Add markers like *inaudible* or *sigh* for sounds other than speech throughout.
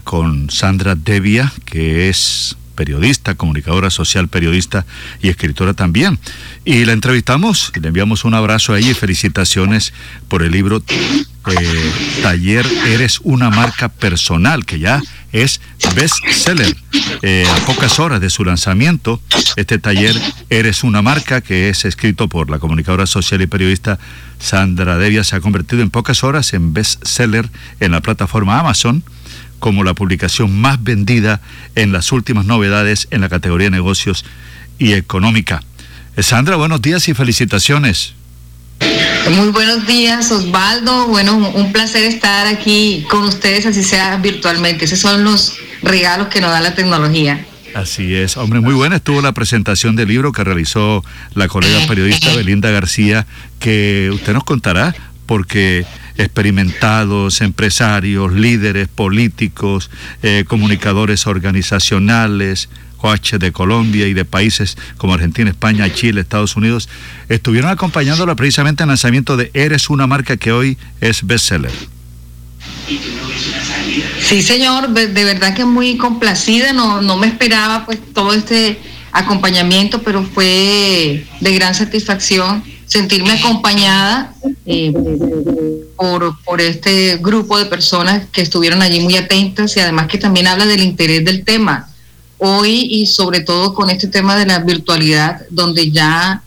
con Sandra Devia, que es periodista, comunicadora social, periodista y escritora también. Y la entrevistamos, le enviamos un abrazo a ella y felicitaciones por el libro eh, Taller Eres una marca personal, que ya es bestseller. Eh, a pocas horas de su lanzamiento, este taller Eres una marca, que es escrito por la comunicadora social y periodista Sandra Devia, se ha convertido en pocas horas en bestseller en la plataforma Amazon como la publicación más vendida en las últimas novedades en la categoría negocios y económica. Sandra, buenos días y felicitaciones. Muy buenos días, Osvaldo. Bueno, un placer estar aquí con ustedes, así sea virtualmente. Esos son los regalos que nos da la tecnología. Así es, hombre, muy buena estuvo la presentación del libro que realizó la colega periodista Belinda García, que usted nos contará, porque experimentados, empresarios, líderes políticos, eh, comunicadores organizacionales, OH de Colombia y de países como Argentina, España, Chile, Estados Unidos, estuvieron acompañándola precisamente en el lanzamiento de Eres una marca que hoy es bestseller. Sí, señor, de verdad que muy complacida, no, no me esperaba pues todo este acompañamiento, pero fue de gran satisfacción sentirme acompañada eh, por, por este grupo de personas que estuvieron allí muy atentas y además que también habla del interés del tema. Hoy y sobre todo con este tema de la virtualidad, donde ya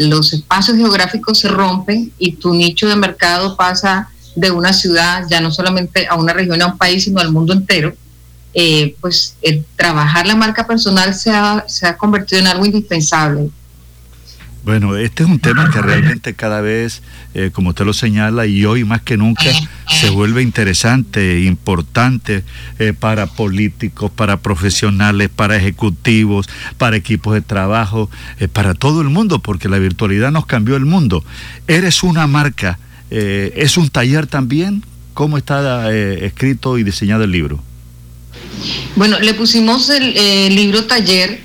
los espacios geográficos se rompen y tu nicho de mercado pasa de una ciudad, ya no solamente a una región, a un país, sino al mundo entero, eh, pues el trabajar la marca personal se ha, se ha convertido en algo indispensable. Bueno, este es un tema que realmente cada vez, eh, como usted lo señala, y hoy más que nunca se vuelve interesante, importante eh, para políticos, para profesionales, para ejecutivos, para equipos de trabajo, eh, para todo el mundo, porque la virtualidad nos cambió el mundo. Eres una marca, es un taller también. ¿Cómo está escrito y diseñado el libro? Bueno, le pusimos el libro taller,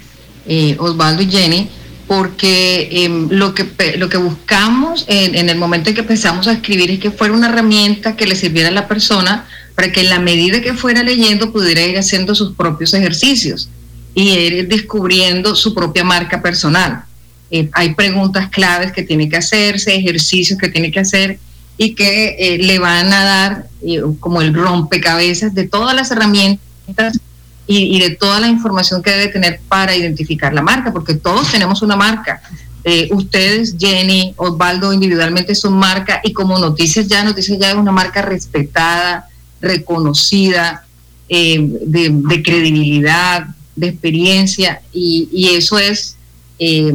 Osvaldo y Jenny porque em, lo, que, lo que buscamos en, el momento en que empezamos a escribir es que fuera una herramienta que le sirviera a la persona para que en la medida que fuera leyendo pudiera ir haciendo sus propios ejercicios y ir descubriendo su propia marca personal. Eh, hay preguntas claves que tiene que hacerse, ejercicios que tiene que hacer y que eh, le van a dar eh, como el rompecabezas de todas las herramientas y, de toda la información que debe tener para identificar la marca, porque todos tenemos una marca. Eh, ustedes, Jenny, Osvaldo, individualmente son marca y como Noticias Ya, Noticias Ya es una marca respetada, reconocida, eh, de, credibilidad, de experiencia y, eso es eh,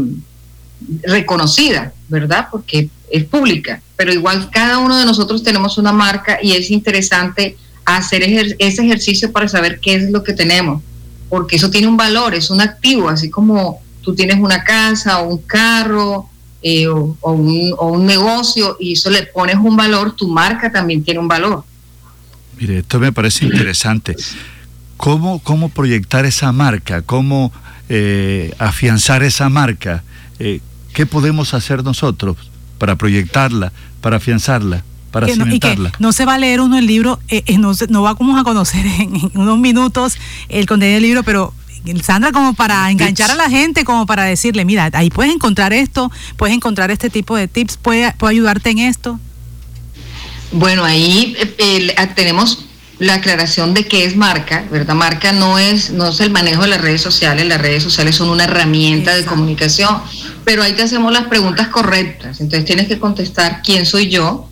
reconocida, ¿verdad? Porque es pública, pero igual cada uno de nosotros tenemos una marca y es interesante hacer ese ejercicio para saber qué es lo que tenemos, porque eso tiene un valor, es un activo, así como tú tienes una casa o un carro eh, o, un, negocio y eso le pones un valor, tu marca también tiene un valor. Mire, esto me parece interesante. ¿Cómo, cómo proyectar esa marca? ¿Cómo eh, afianzar esa marca? Eh, ¿Qué podemos hacer nosotros para proyectarla, para afianzarla? Para no, y que no se va a leer uno el libro, eh, eh, no, no vamos a conocer *laughs* en, unos minutos el contenido del libro, pero Sandra, como para enganchar a la gente, como para decirle, mira, ahí puedes encontrar esto, puedes encontrar este tipo de tips, puede, puede ayudarte en esto. Bueno, ahí eh, tenemos la aclaración de qué es marca, ¿verdad? Marca no es, no es el manejo de las redes sociales, las redes sociales son una herramienta de comunicación, pero ahí te hacemos las preguntas correctas, entonces tienes que contestar quién soy yo,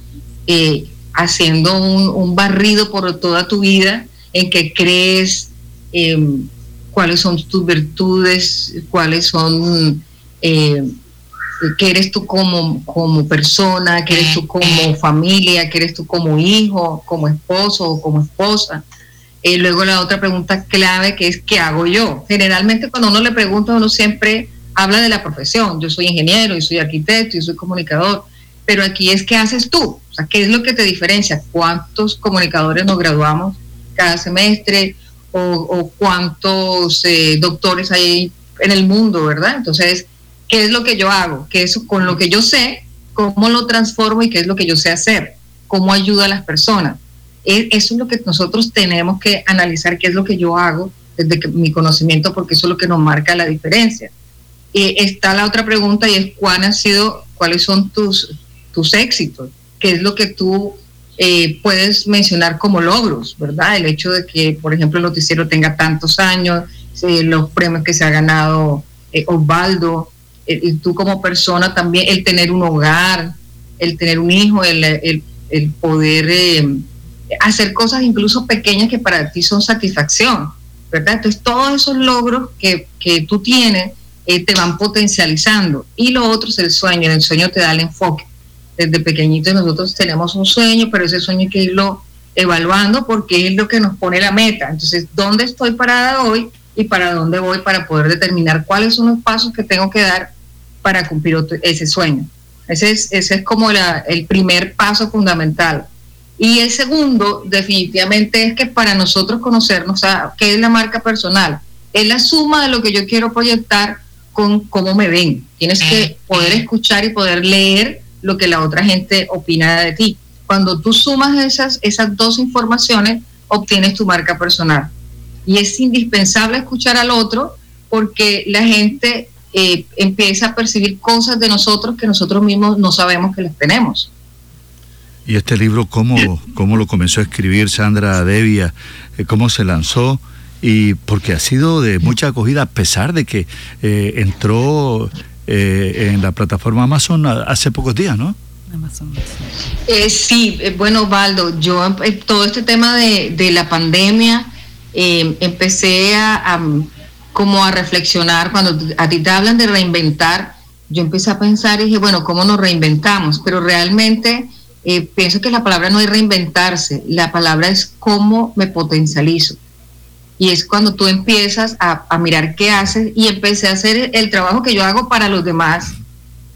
eh, haciendo un, barrido por toda tu vida en que crees, em, cuáles son tus virtudes, cuáles son, eh, qué eres tú como, como persona, qué eres tú como familia, qué eres tú como hijo, como esposo o como esposa. Eh, luego la otra pregunta clave que es ¿qué hago yo? Generalmente cuando uno le pregunta, uno siempre habla de la profesión. Yo soy ingeniero, yo soy arquitecto, yo soy comunicador pero aquí es qué haces tú, o sea, qué es lo que te diferencia, cuántos comunicadores nos graduamos cada semestre o, cuántos eh, doctores hay en el mundo, ¿verdad? Entonces, ¿qué es lo que yo hago? ¿Qué es con lo que yo sé? ¿Cómo lo transformo y qué es lo que yo sé hacer? ¿Cómo ayuda a las personas? e, eso es lo que nosotros tenemos que analizar, qué es lo que yo hago desde mi conocimiento, porque eso es lo que nos marca la diferencia. Y está la otra pregunta y es cuál han sido, cuáles son tus, tus éxitos, qué es lo que tú eh, puedes mencionar como logros, ¿verdad? El hecho de que, por ejemplo, el noticiero tenga tantos años, eh, los premios que se ha ganado eh, Osvaldo, y tú como persona también, el tener un hogar, el tener un hijo, el, el, el poder hacer cosas incluso pequeñas que para ti son satisfacción, ¿verdad? Entonces, todos esos logros que, que tú tienes te van potencializando. Y lo otro es el sueño, el sueño te da el enfoque desde pequeñitos nosotros tenemos un sueño, pero ese sueño hay que irlo evaluando porque es lo que nos pone la meta. Entonces, ¿dónde estoy parada hoy y para dónde voy para poder determinar cuáles son los pasos que tengo que dar para cumplir ese sueño? Ese es, ese es como la, el primer paso fundamental. Y el segundo, definitivamente, es que para nosotros conocernos, ¿qué es la marca personal? Es la suma de lo que yo quiero proyectar con cómo me ven. Tienes que poder escuchar y poder leer lo que la otra gente opina de ti. Cuando tú sumas esas, esas dos informaciones, obtienes tu marca personal. Y es indispensable escuchar al otro porque la gente eh, empieza a percibir cosas de nosotros que nosotros mismos no sabemos que les tenemos. ¿Y este libro cómo, cómo lo comenzó a escribir Sandra Devia? Eh, ¿Cómo se lanzó? Y porque ha sido de mucha acogida a pesar de que eh, entró eh, en la plataforma Amazon hace pocos días, ¿no? Eh, sí, eh, bueno, Valdo, yo todo este tema de, la pandemia empecé a, como a reflexionar cuando a ti te hablan de reinventar. Yo empecé a pensar y dije, bueno, ¿cómo nos reinventamos? Pero realmente pienso que la palabra no es reinventarse, la palabra es cómo me potencializo y es cuando tú empiezas a, mirar qué haces y empecé a hacer el trabajo que yo hago para los demás.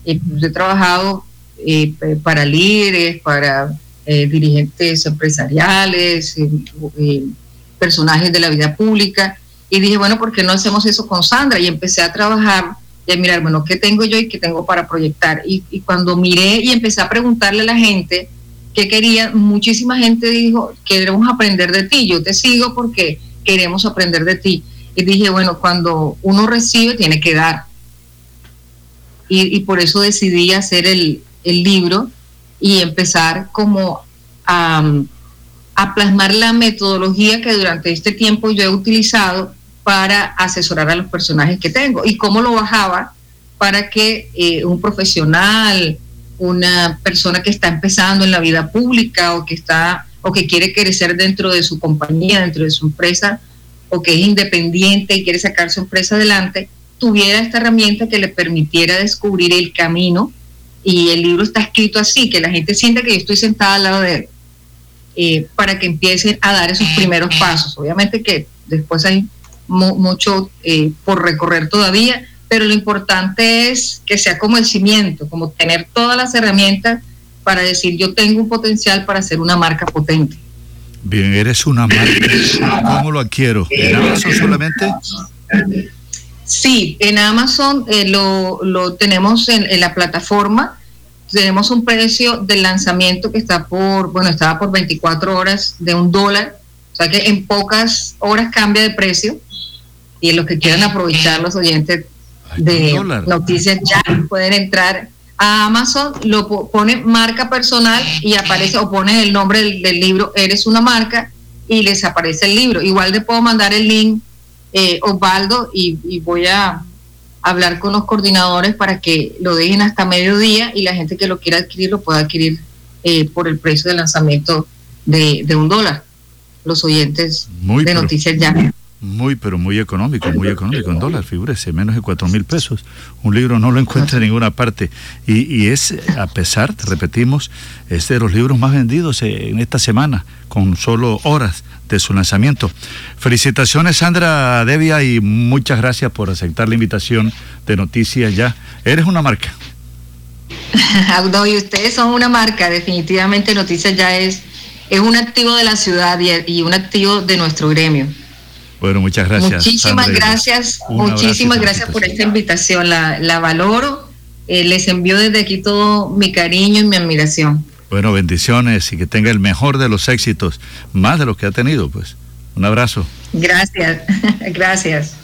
Eh, pues, he trabajado eh, para líderes, para eh, dirigentes empresariales, personajes de la vida pública y dije, bueno, ¿por qué no hacemos eso con Sandra? Y empecé a trabajar y a mirar, bueno, ¿qué tengo yo y qué tengo para proyectar? Y, y cuando miré y empecé a preguntarle a la gente qué quería, muchísima gente dijo, queremos aprender de ti, yo te sigo porque queremos aprender de ti. Y dije, bueno, cuando uno recibe, tiene que dar. Y, por eso decidí hacer el, libro y empezar como a, a plasmar la metodología que durante este tiempo yo he utilizado para asesorar a los personajes que tengo y cómo lo bajaba para que eh, un profesional, una persona que está empezando en la vida pública o que está o que quiere crecer dentro de su compañía, dentro de su empresa, o que es independiente y quiere sacar su empresa adelante, tuviera esta herramienta que le permitiera descubrir el camino. Y el libro está escrito así, que la gente sienta que yo estoy sentada al lado de él, eh, para que empiecen a dar esos primeros pasos. Obviamente que después hay mucho eh, por recorrer todavía, pero lo importante es que sea como el cimiento, como tener todas las herramientas para decir yo tengo un potencial para ser una marca potente. Bien, eres una marca. ¿Cómo lo adquiero? ¿En Amazon solamente? Sí, en Amazon eh, lo, lo, tenemos en, la plataforma. Tenemos un precio de lanzamiento que está por, bueno, estaba por 24 horas de un dólar. O sea que en pocas horas cambia de precio. Y los que quieran aprovechar los oyentes de noticias ya pueden entrar a Amazon, lo pone marca personal y aparece o pone el nombre del, libro, eres una marca, y les aparece el libro. Igual le puedo mandar el link, eh, Osvaldo, y, voy a hablar con los coordinadores para que lo dejen hasta mediodía y la gente que lo quiera adquirir lo pueda adquirir eh, por el precio de lanzamiento de, un dólar. Los oyentes de Noticias Ya. Muy, pero muy económico, muy económico en dólar, figúrese, menos de cuatro mil pesos. Un libro no lo encuentra en ninguna parte. Y, y, es, a pesar, repetimos, es de los libros más vendidos en esta semana, con solo horas de su lanzamiento. Felicitaciones, Sandra Devia, y muchas gracias por aceptar la invitación de Noticias Ya. Eres una marca. *laughs* no, y ustedes son una marca, definitivamente Noticias Ya es, es un activo de la ciudad y un activo de nuestro gremio. Bueno, muchas gracias. Muchísimas gracias, muchísimas gracias por esta invitación, la, la valoro. Eh, les envío desde aquí todo mi cariño y mi admiración. Bueno, bendiciones y que tenga el mejor de los éxitos, más de lo que ha tenido, pues. Un abrazo. Gracias, *laughs* gracias.